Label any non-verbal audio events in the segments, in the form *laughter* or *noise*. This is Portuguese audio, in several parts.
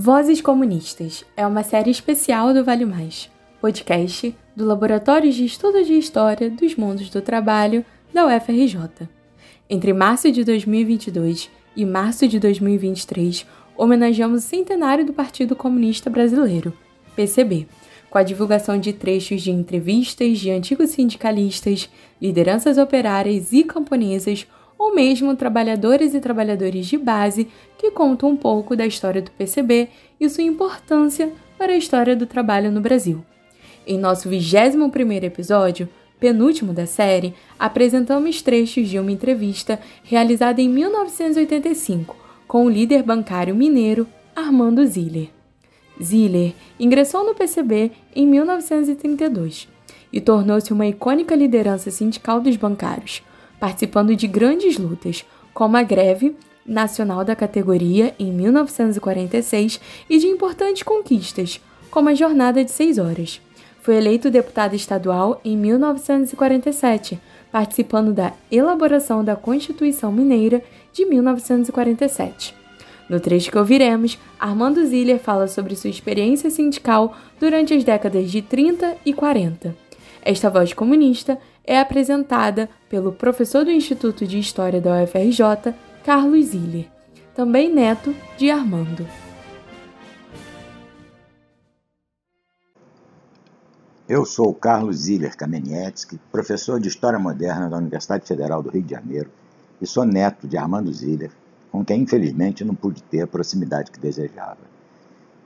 Vozes Comunistas é uma série especial do Vale Mais, podcast do Laboratório de Estudos de História dos Mundos do Trabalho da UFRJ. Entre março de 2022 e março de 2023, homenageamos o centenário do Partido Comunista Brasileiro, PCB, com a divulgação de trechos de entrevistas de antigos sindicalistas, lideranças operárias e camponesas ou mesmo trabalhadores e trabalhadores de base que contam um pouco da história do PCB e sua importância para a história do trabalho no Brasil. Em nosso 21º episódio, penúltimo da série, apresentamos trechos de uma entrevista realizada em 1985 com o líder bancário mineiro Armando Ziller. Ziller ingressou no PCB em 1932 e tornou-se uma icônica liderança sindical dos bancários, participando de grandes lutas, como a greve nacional da categoria em 1946 e de importantes conquistas, como a jornada de seis horas. Foi eleito deputado estadual em 1947, participando da elaboração da Constituição Mineira de 1947. No trecho que ouviremos, Armando Ziller fala sobre sua experiência sindical durante as décadas de 30 e 40. Esta voz comunista é apresentada pelo professor do Instituto de História da UFRJ, Carlos Ziller, também neto de Armando. Eu sou Carlos Ziller Kamenetsky, professor de História Moderna da Universidade Federal do Rio de Janeiro e sou neto de Armando Ziller, com quem infelizmente não pude ter a proximidade que desejava.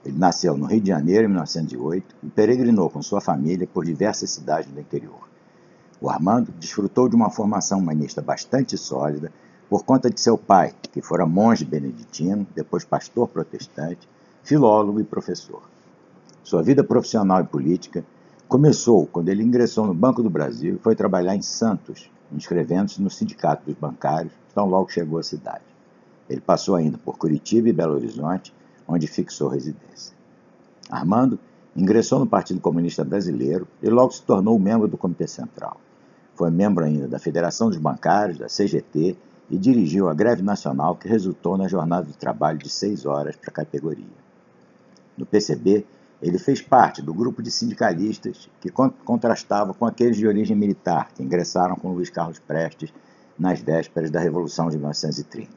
Ele nasceu no Rio de Janeiro em 1908 e peregrinou com sua família por diversas cidades do interior. O Armando desfrutou de uma formação humanista bastante sólida por conta de seu pai, que fora monge beneditino, depois pastor protestante, filólogo e professor. Sua vida profissional e política começou quando ele ingressou no Banco do Brasil e foi trabalhar em Santos, inscrevendo-se no Sindicato dos Bancários, tão logo chegou à cidade. Ele passou ainda por Curitiba e Belo Horizonte, onde fixou residência. Armando ingressou no Partido Comunista Brasileiro e logo se tornou membro do Comitê Central. Foi membro ainda da Federação dos Bancários, da CGT, e dirigiu a greve nacional que resultou na jornada de trabalho de seis horas para a categoria. No PCB, ele fez parte do grupo de sindicalistas que contrastava com aqueles de origem militar que ingressaram com Luiz Carlos Prestes nas vésperas da Revolução de 1930.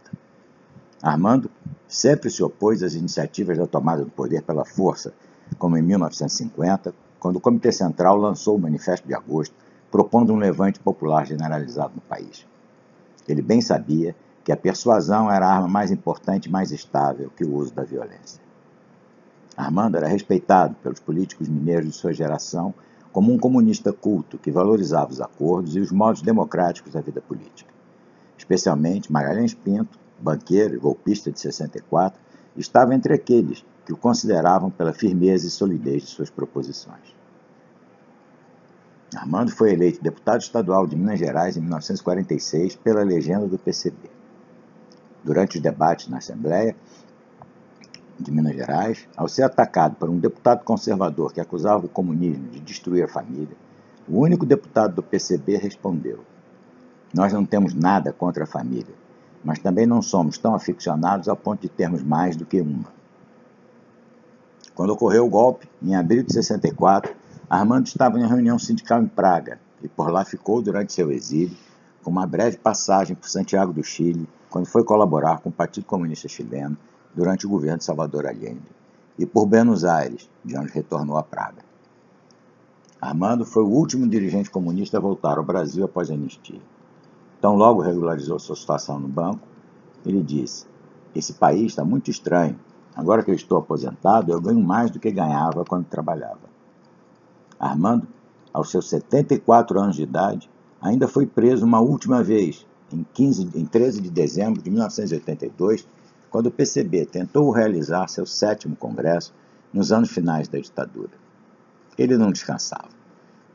Armando sempre se opôs às iniciativas da tomada do poder pela força, como em 1950, quando o Comitê Central lançou o Manifesto de Agosto, propondo um levante popular generalizado no país. Ele bem sabia que a persuasão era a arma mais importante e mais estável que o uso da violência. Armando era respeitado pelos políticos mineiros de sua geração como um comunista culto que valorizava os acordos e os modos democráticos da vida política. Especialmente Magalhães Pinto, banqueiro e golpista de 64, estava entre aqueles que o consideravam pela firmeza e solidez de suas proposições. Armando foi eleito deputado estadual de Minas Gerais em 1946 pela legenda do PCB. Durante os debates na Assembleia de Minas Gerais, ao ser atacado por um deputado conservador que acusava o comunismo de destruir a família, o único deputado do PCB respondeu: Nós não temos nada contra a família, mas também não somos tão aficionados ao ponto de termos mais do que uma. Quando ocorreu o golpe, em abril de 64, Armando estava em uma reunião sindical em Praga e por lá ficou durante seu exílio, com uma breve passagem por Santiago do Chile, quando foi colaborar com o Partido Comunista Chileno durante o governo de Salvador Allende, e por Buenos Aires, de onde retornou a Praga. Armando foi o último dirigente comunista a voltar ao Brasil após a anistia. Tão logo regularizou sua situação no banco, ele disse: Esse país está muito estranho. Agora que eu estou aposentado, eu ganho mais do que ganhava quando trabalhava. Armando, aos seus 74 anos de idade, ainda foi preso uma última vez, em, 15, em 13 de dezembro de 1982, quando o PCB tentou realizar seu sétimo congresso nos anos finais da ditadura. Ele não descansava.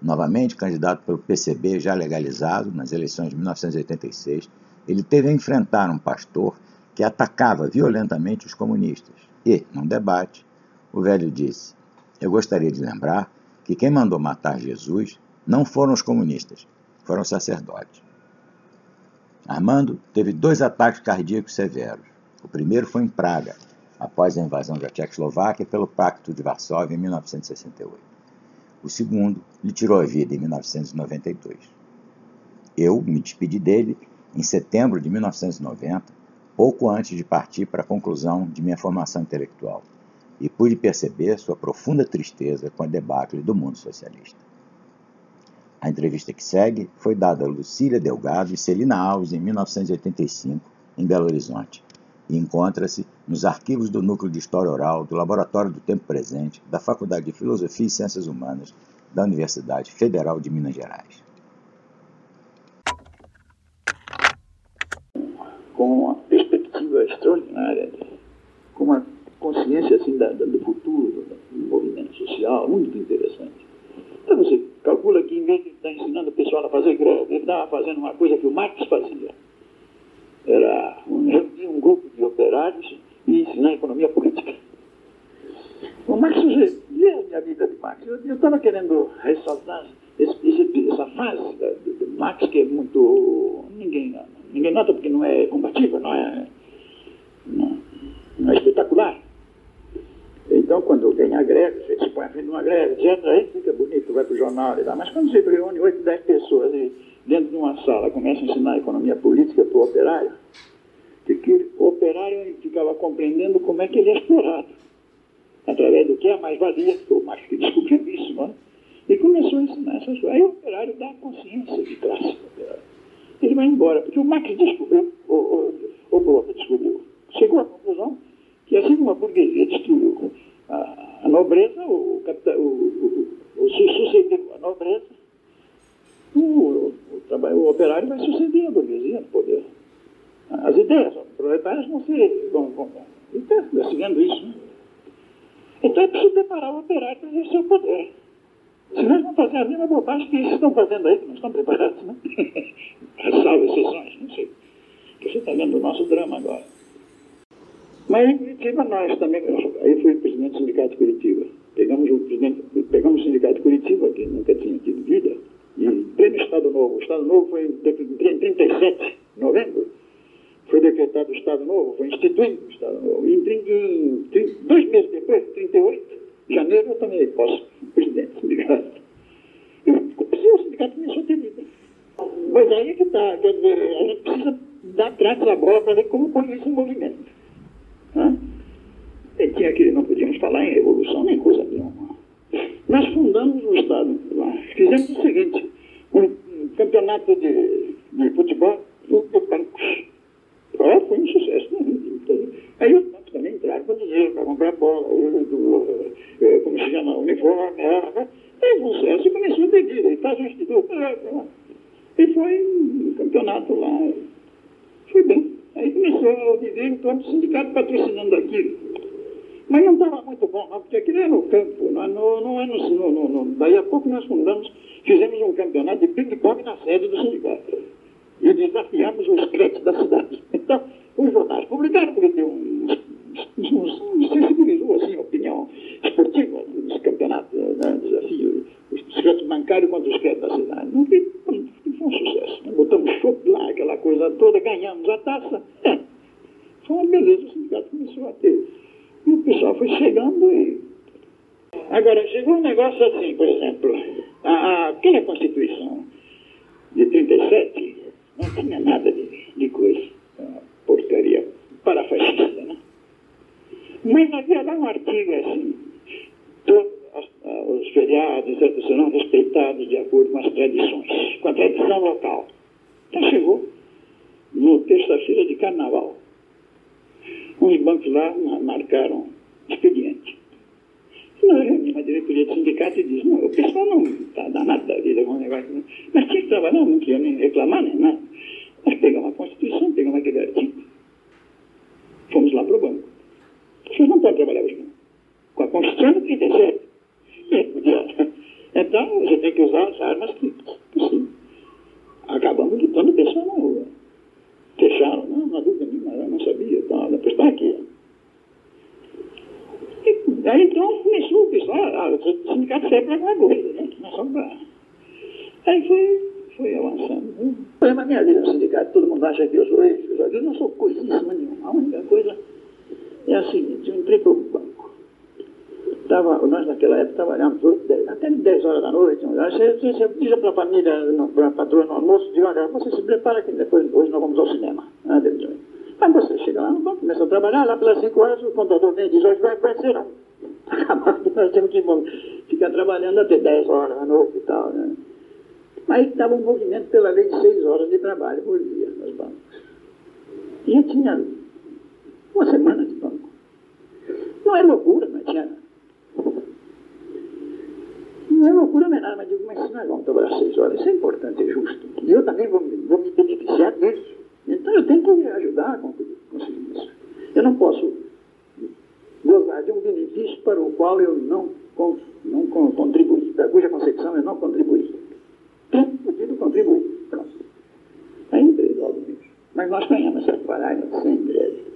Novamente candidato pelo PCB já legalizado nas eleições de 1986, ele teve a enfrentar um pastor que atacava violentamente os comunistas. E, num debate, o velho disse: Eu gostaria de lembrar que quem mandou matar Jesus não foram os comunistas, foram os sacerdotes. Armando teve dois ataques cardíacos severos. O primeiro foi em Praga, após a invasão da Tchecoslováquia pelo Pacto de Varsóvia em 1968. O segundo lhe tirou a vida em 1992. Eu me despedi dele em setembro de 1990, pouco antes de partir para a conclusão de minha formação intelectual, e pude perceber sua profunda tristeza com a debacle do mundo socialista. A entrevista que segue foi dada a Lucília Delgado e Celina Alves em 1985, em Belo Horizonte, e encontra-se nos arquivos do Núcleo de História Oral do Laboratório do Tempo Presente da Faculdade de Filosofia e Ciências Humanas da Universidade Federal de Minas Gerais. Com uma perspectiva extraordinária, com uma consciência assim da, da, do futuro, do movimento social, muito interessante. Então você calcula que em vez de estar ensinando o pessoal a fazer greve, ele estava fazendo uma coisa que o Marx fazia. Era reunir um grupo de operários e ensinar economia política. O Marx, lê a vida de Marx. Eu estava querendo ressaltar esse, esse, essa fase do Marx que é muito. Ninguém, ninguém nota porque não é combativa, não é, não, não é a greve, você se à frente de uma greve, etc., aí fica bonito, vai para o jornal e tal. Mas quando você reúne 8, 10 pessoas e dentro de uma sala começa a ensinar a economia política para o operário, que, que o operário ficava compreendendo como é que ele é explorado. Através do que é a mais-valia, que o Marx que descobriu isso, não é? E começou a ensinar essas coisas. Aí o operário dá consciência de classe Ele vai embora, porque o Marx descobriu, o, o, o Bloch descobriu. Chegou à conclusão que assim como a burguesia destruiu a, nobreza, o, capital, o, o, o, sucedeu a nobreza, o, o, o, operário vai suceder a burguesia no poder. As ideias proletárias vão ser. Vão, vão, está percebendo isso, né? Então é preciso preparar o operário para exercer o poder. Se nós não fazermos a mesma bobagem que eles estão fazendo aí, que não estão preparados, né? *laughs* Salvo exceções, não sei. Você está vendo o nosso drama agora. Mas em nós também, aí fui presidente do Sindicato de Curitiba. Pegamos o, presidente, pegamos o Sindicato de Curitiba, que nunca tinha tido vida, e pleno Estado Novo. O Estado Novo foi em 37 de novembro, foi decretado o Estado Novo, foi instituído o Estado Novo. E em, dois meses depois, 38 de janeiro, eu também posso, presidente do sindicato. E o sindicato começou a ter vida. Mas aí é que está, quer dizer, a gente precisa dar tratos à bola para ver como isso em movimento. Né? E tinha que não podíamos falar em revolução nem coisa nenhuma. Nós fundamos o Estado. Fizemos o seguinte, um, campeonato de, de futebol de bancos. Foi um sucesso. Né? Aí os bancos também entraram com dinheiro para comprar bola, eh, como se chama, uniforme. Né? Aí um sucesso e começou a vida. E faz. E foi um campeonato lá. Foi bem. Aí começou a viver em torno do sindicato patrocinando aquilo. Mas não estava muito bom, não, porque aquilo é no campo, não, não, não é no, no, Daí a pouco nós fundamos, fizemos um campeonato de ping-pong na sede do sindicato. E desafiamos os créditos da cidade. *laughs* Então, os jornais publicaram, porque tem um, um, sensibilizou assim, a opinião esportiva dos campeonatos, né, desafio, os créditos bancários contra os créditos da cidade. Não foi, foi um sucesso. Né? Botamos chope lá, aquela coisa toda, ganhamos a taça. É. *laughs* Foi uma beleza, o sindicato começou a ter. E o pessoal foi chegando e. Agora, chegou um negócio assim, por exemplo, a, aquela Constituição de 37 não tinha nada de, de coisa, porcaria parafascista, né? Mas havia lá um artigo assim, todos os feriados, serão respeitados de acordo com as tradições, com a tradição local. Então chegou no terça-feira de carnaval. Uns bancos lá marcaram expediente. Nós reunimos a diretoria do sindicato e disse, não, o pessoal não está danado da vida com o negócio. Não. Mas tinha que trabalhar, não queria nem reclamar nem nada. Nós pegamos a Constituição, pegamos aquele artigo, fomos lá para o banco. Vocês não podem trabalhar hoje, não. Com a Constituição de 37. Então, você tem que usar as armas que possível. Acabamos lutando o pessoal na rua. Fecharam, não, não dúvida nenhuma, eu não depois está aqui. E, aí então começou o pessoal, ah, o sindicato serve para alguma coisa, né? Nós somos para. Aí foi, foi avançando. Foi uma minha vida no sindicato, todo mundo acha que eu sou isso, eu não sou coisíssima nenhuma. A única coisa É a seguinte, eu entrei para o banco. Tava, nós naquela época trabalhávamos até 10 horas da noite. Você, você diz para a família, para a patroa no almoço, diz, olha, você se prepara que depois hoje nós vamos ao cinema. Ah, Mas você chega lá no banco, começa a trabalhar, lá pelas 5 horas o contador vem e diz, hoje vai, vai não. Acabando, nós temos que ficar trabalhando até 10 horas da noite e tal, né? Aí estava um movimento pela lei de 6 horas de trabalho por dia nos bancos. E eu tinha uma semana de banco. Não é loucura, mas tinha. Não é loucura, é nada, mas digo, mas se nós vamos trabalhar seis horas, isso é importante, é justo. E eu também vou, vou me beneficiar disso. Então eu tenho que ajudar a conseguir isso. Eu não posso gozar de um benefício para o qual eu não, não contribuí, para cuja concepção eu não contribuí. Tenho podido contribuir. Pronto. Aí entrei logo. Mas nós ganhamos essa parada sem greve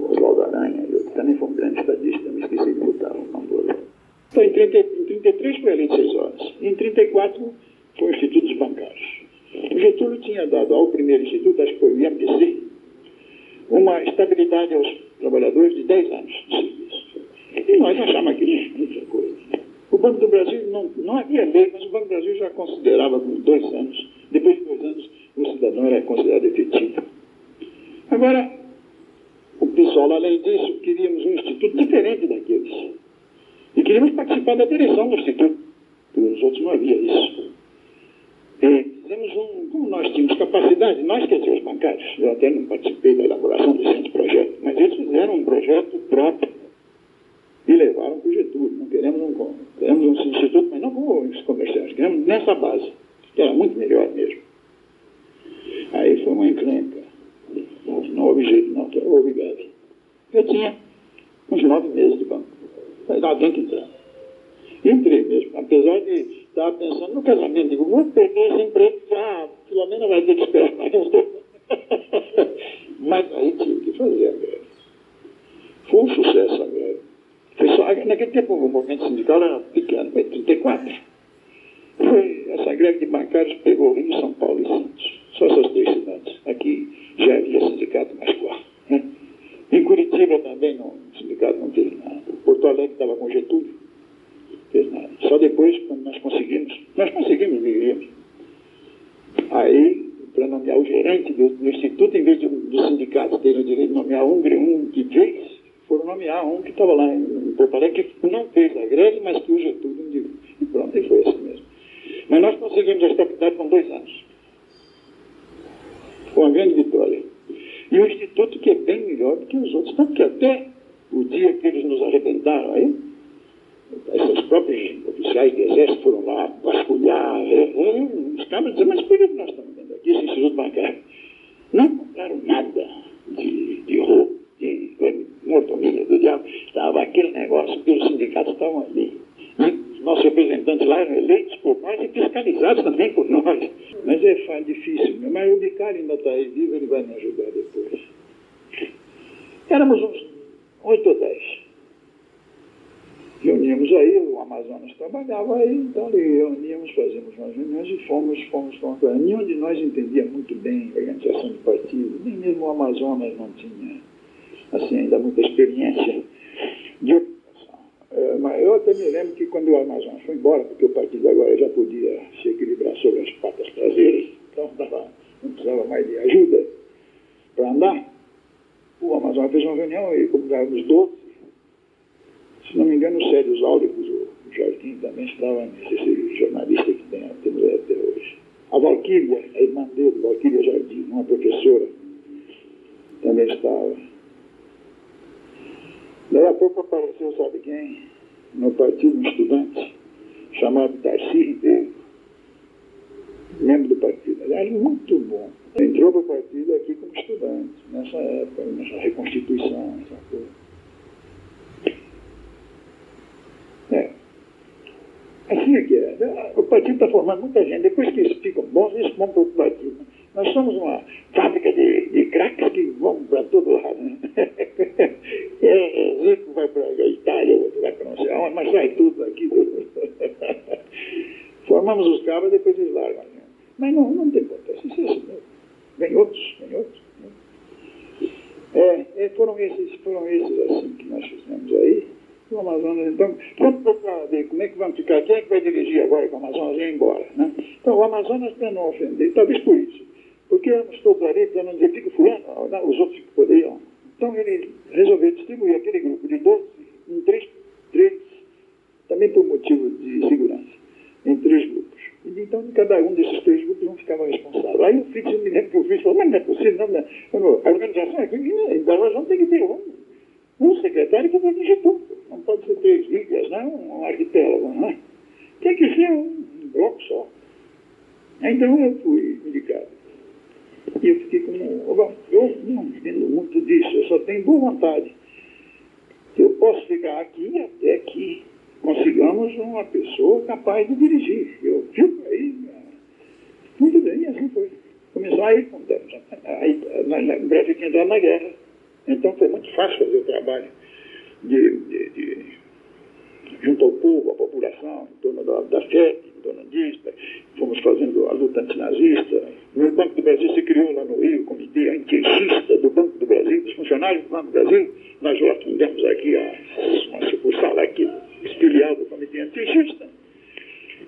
o Oswaldo Aranha e outro também foi um grande estadista, me esqueci de botar o nome do. Então, em, 30, em 33 foi a lei de 6 horas. Em 34 foi o Instituto dos Bancários. O Getúlio tinha dado ao primeiro instituto, acho que foi o IMDC, uma estabilidade aos trabalhadores de 10 anos de serviço. E nós achamos aquilo muita coisa. O Banco do Brasil, não, não havia lei, mas o Banco do Brasil já considerava dois anos. Depois de dois anos, o cidadão era considerado efetivo. Agora, o pessoal, além disso, queríamos um instituto diferente daqueles. E queríamos participar da direção do instituto, nos outros não havia isso. Como nós tínhamos capacidade, quer dizer os bancários, eu até não participei da elaboração desse projeto, mas eles fizeram um projeto próprio e levaram para o Getúlio. Não queremos um, queremos um instituto, mas não com os comerciantes, queremos nessa base, que era muito melhor mesmo. Aí foi uma encrenca. Não houve jeito, não, greve. Eu tinha uns nove meses de banco. Falei, tem que entrar. Entrei mesmo, apesar de estar pensando no casamento. Digo, vou perder esse emprego, ah, pelo menos vai ter que esperar mais. *laughs* Mas aí tive que fazer a greve. Foi um sucesso a greve. Foi só, naquele tempo o movimento sindical era pequeno, foi 34. Foi, essa greve de bancários pegou Rio, São Paulo e Santos. Só essas três cidades. Aqui já havia sindicato mais forte. Né? Em Curitiba também não, o sindicato não teve nada. Porto Alegre estava com Getúlio, não fez nada. Só depois, quando nós conseguimos, nós conseguimos dirigir. Aí, para nomear o gerente do, do, Instituto, em vez de, dos sindicatos terem o direito de nomear um, um que fez, foram nomear um que estava lá em, Porto Alegre, que não fez a greve, mas que o Getúlio indicou. E pronto, e foi assim mesmo. Mas nós conseguimos a estabilidade com dois anos. Foi uma grande vitória. E o Instituto que é bem melhor do que os outros, tanto que até o dia que eles nos arrebentaram aí, esses próprios oficiais de exército foram lá vasculhar, os cabras diziam, mas por que nós estamos vendo aqui esse Instituto Bancário? Não compraram nada de, de roupa, de, mordomia do diabo. Estava aquele negócio que os sindicatos estavam ali. E os nossos representantes lá eram eleitos por nós e fiscalizados também por nós. Mas é difícil, mas o Bicário ainda está aí vivo, ele vai me ajudar depois. Éramos uns oito ou dez. Reuníamos aí, o Amazonas trabalhava aí, então ali reuníamos, fazíamos umas reuniões e fomos, fomos, fomos. Nenhum de nós entendia muito bem a organização de partido, nem mesmo o Amazonas não tinha, assim, ainda muita experiência de é, mas eu até me lembro que quando o Amazonas foi embora, porque o partido agora já podia se equilibrar sobre as patas traseiras, então não precisava mais de ajuda para andar, o Amazonas fez uma reunião e como os 12, se não me engano, o Sérgio Áuricos, o Jardim também estava nesse jornalista que tem, temos até hoje. A Valquíria, a irmã dele, Valquíria Jardim, uma professora, também estava. Daí a pouco apareceu, sabe quem? No partido um estudante, chamado Darcy Ribeiro. Membro do partido. Aliás, muito bom. Entrou para o partido aqui como estudante, nessa época, nessa reconstituição, essa coisa. É. Que é. O partido está formando muita gente. Depois que eles ficam bons, eles vão para o partido. Nós somos uma fábrica de, de craques que vão para todo lado. Né? É, rico vai para a Itália, outro vai para não sei aonde, mas sai tudo aqui. Tudo. Formamos os cabos e depois eles largam. Né? Mas não, não tem importância. Isso é assim mesmo. Vem outros, vem outros. Né? É, é, foram, esses, foram esses assim que nós fizemos aí. O Amazonas, então, vamos procurar ver como é que vamos ficar, quem é que vai dirigir agora que o Amazonas ir embora, né? Então, o Amazonas, para não ofender, talvez por isso, porque éramos todos ali, para não dizer, fica fulano, os outros que poderiam. Então, ele resolveu distribuir aquele grupo de 12 em três, três, também por motivo de segurança, em três grupos. Então, cada um desses três grupos não ficava responsável. Aí o Fritz, eu me lembro que o Fritz falou, mas não é possível, não, não. a organização aqui, em Belo Horizonte tem que ter um, um secretário que vai dirigir tudo. Não pode ser três ilhas, não, né? um arquipélago, não é? Tem que ser um bloco só. Então eu fui indicado. E eu fiquei com. Bom, eu não entendo muito disso, eu só tenho boa vontade. Eu posso ficar aqui até que consigamos uma pessoa capaz de dirigir. Eu fico aí. Muito bem, assim foi. Começou aí, aí o Brasil tinha entrado na guerra. Então foi muito fácil fazer o trabalho de, de, de junto ao povo, à população, em torno da, da FET, em torno disso. Fomos fazendo a luta antinazista. No Banco do Brasil se criou lá no Rio o Comitê Antiexista do Banco do Brasil, dos funcionários do Banco do Brasil. Nós já fundamos aqui a, uma sucursal aqui, filial do Comitê Antiexista.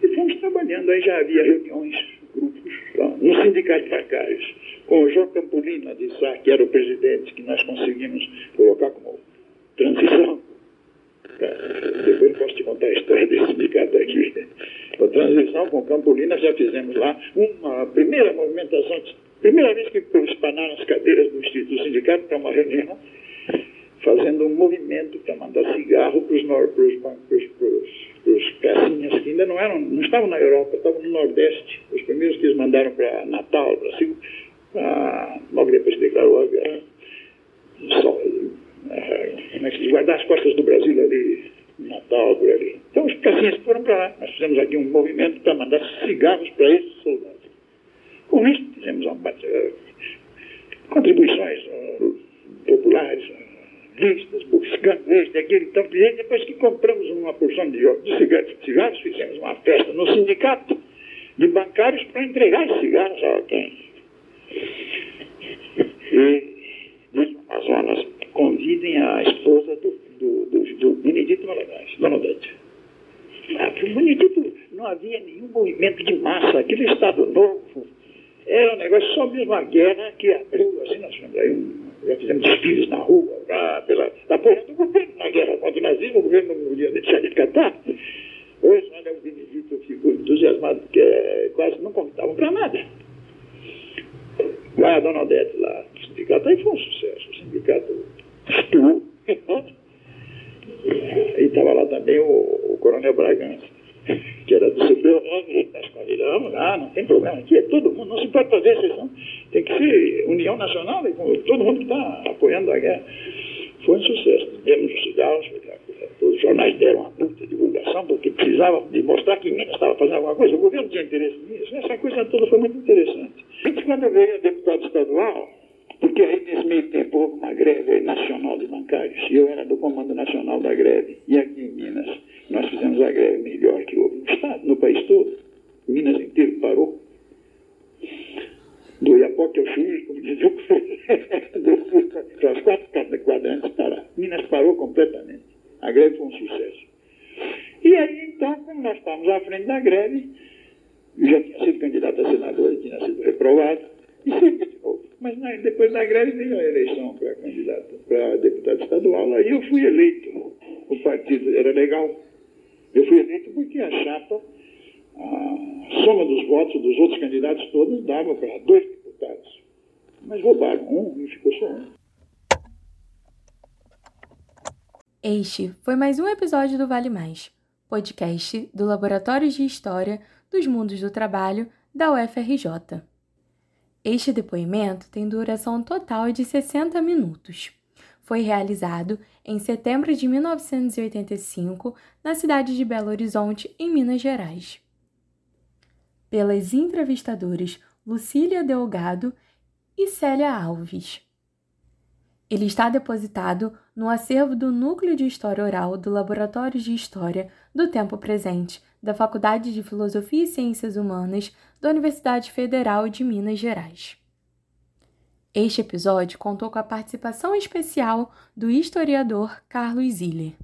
E fomos trabalhando, aí já havia reuniões, grupos, lá, no Sindicato de Bancários, com o João Campolina de Sá, que era o presidente, que nós conseguimos colocar como transição. Depois eu posso te contar a história desse sindicato aqui. A transição com Campolina já fizemos lá uma primeira movimentação, primeira vez que espanaram as cadeiras do Instituto Sindicato para uma reunião, fazendo um movimento para mandar cigarro para os casinhas que ainda não eram, não estavam na Europa, estavam no Nordeste. Os primeiros que eles mandaram para Natal, para logo depois declarou a guerra. Só, como é guardar as costas do Brasil ali, Natal, por ali. Então os cacinhas foram para lá. Nós fizemos aqui um movimento para mandar cigarros para esses soldados. Com isso, fizemos uma, uh, contribuições uh, populares, listas, buscando este, aquele, então, e depois que compramos uma porção de, de cigarros, cigarros, fizemos uma festa no sindicato de bancários para entregar os cigarros a alguém. E, diz Amazonas, convidem a esposa do, do, do, do Benedito Valadares, Dona Odete. Ah, o Benedito não havia nenhum movimento de massa, aquele Estado novo. Era um negócio, só mesmo a guerra que abriu, assim, aí um, já fizemos desfiles na rua, pra, pela, apoiando o governo na guerra contra o nazismo, o governo não podia deixar de catar. Hoje, olha, o Benedito ficou entusiasmado, porque é, quase não convidavam para nada. Vai a Dona Odete lá, o sindicato aí foi um sucesso, o sindicato estuou. e estava lá também o, o, Coronel Bragança, que era do CPO, nós convidamos, ah, não tem problema, aqui é todo mundo, não se pode fazer exceção, tem que ser união nacional, e todo mundo está apoiando a guerra. Foi um sucesso. Demos os cigarros, os jornais deram uma puta divulgação, porque precisavam de mostrar que Minas estava fazendo alguma coisa, o governo tinha interesse nisso, essa coisa toda foi muito interessante. E quando eu veio deputado estadual, porque aí, nesse meio tempo, houve uma greve nacional de bancários. E eu era do Comando Nacional da Greve. E aqui em Minas, nós fizemos a greve melhor que houve no Estado, no país todo. Minas inteiro parou. Do Iapoque ao Chuí, como dizia o para *laughs* as quatro quadrantes parar. Minas parou completamente. A greve foi um sucesso. E aí, então, como nós estávamos à frente da greve, eu já tinha sido candidato a senador, tinha sido reprovado, e sempre. Mas né, depois da greve veio a eleição para candidato, para deputado estadual, aí eu fui eleito. O partido era legal. Eu fui eleito porque a chapa, a soma dos votos dos outros candidatos todos dava para dois deputados. Mas roubaram um e ficou só um. Este foi mais um episódio do Vale Mais, podcast do Laboratório de História dos Mundos do Trabalho da UFRJ. Este depoimento tem duração total de 60 minutos. Foi realizado em setembro de 1985 na cidade de Belo Horizonte, em Minas Gerais. Pelas entrevistadoras Lucília Delgado e Célia Alves. Ele está depositado no acervo do Núcleo de História Oral do Laboratório de História do Tempo Presente da Faculdade de Filosofia e Ciências Humanas da Universidade Federal de Minas Gerais. Este episódio contou com a participação especial do historiador Carlos Ziller.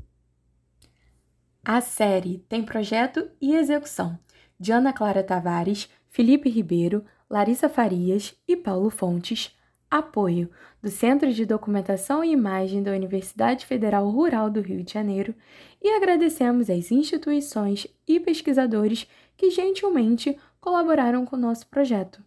A série tem projeto e execução de Ana Clara Tavares, Felipe Ribeiro, Larissa Farias e Paulo Fontes, apoio do Centro de Documentação e Imagem da Universidade Federal Rural do Rio de Janeiro e agradecemos às instituições e pesquisadores que gentilmente colaboraram com o nosso projeto.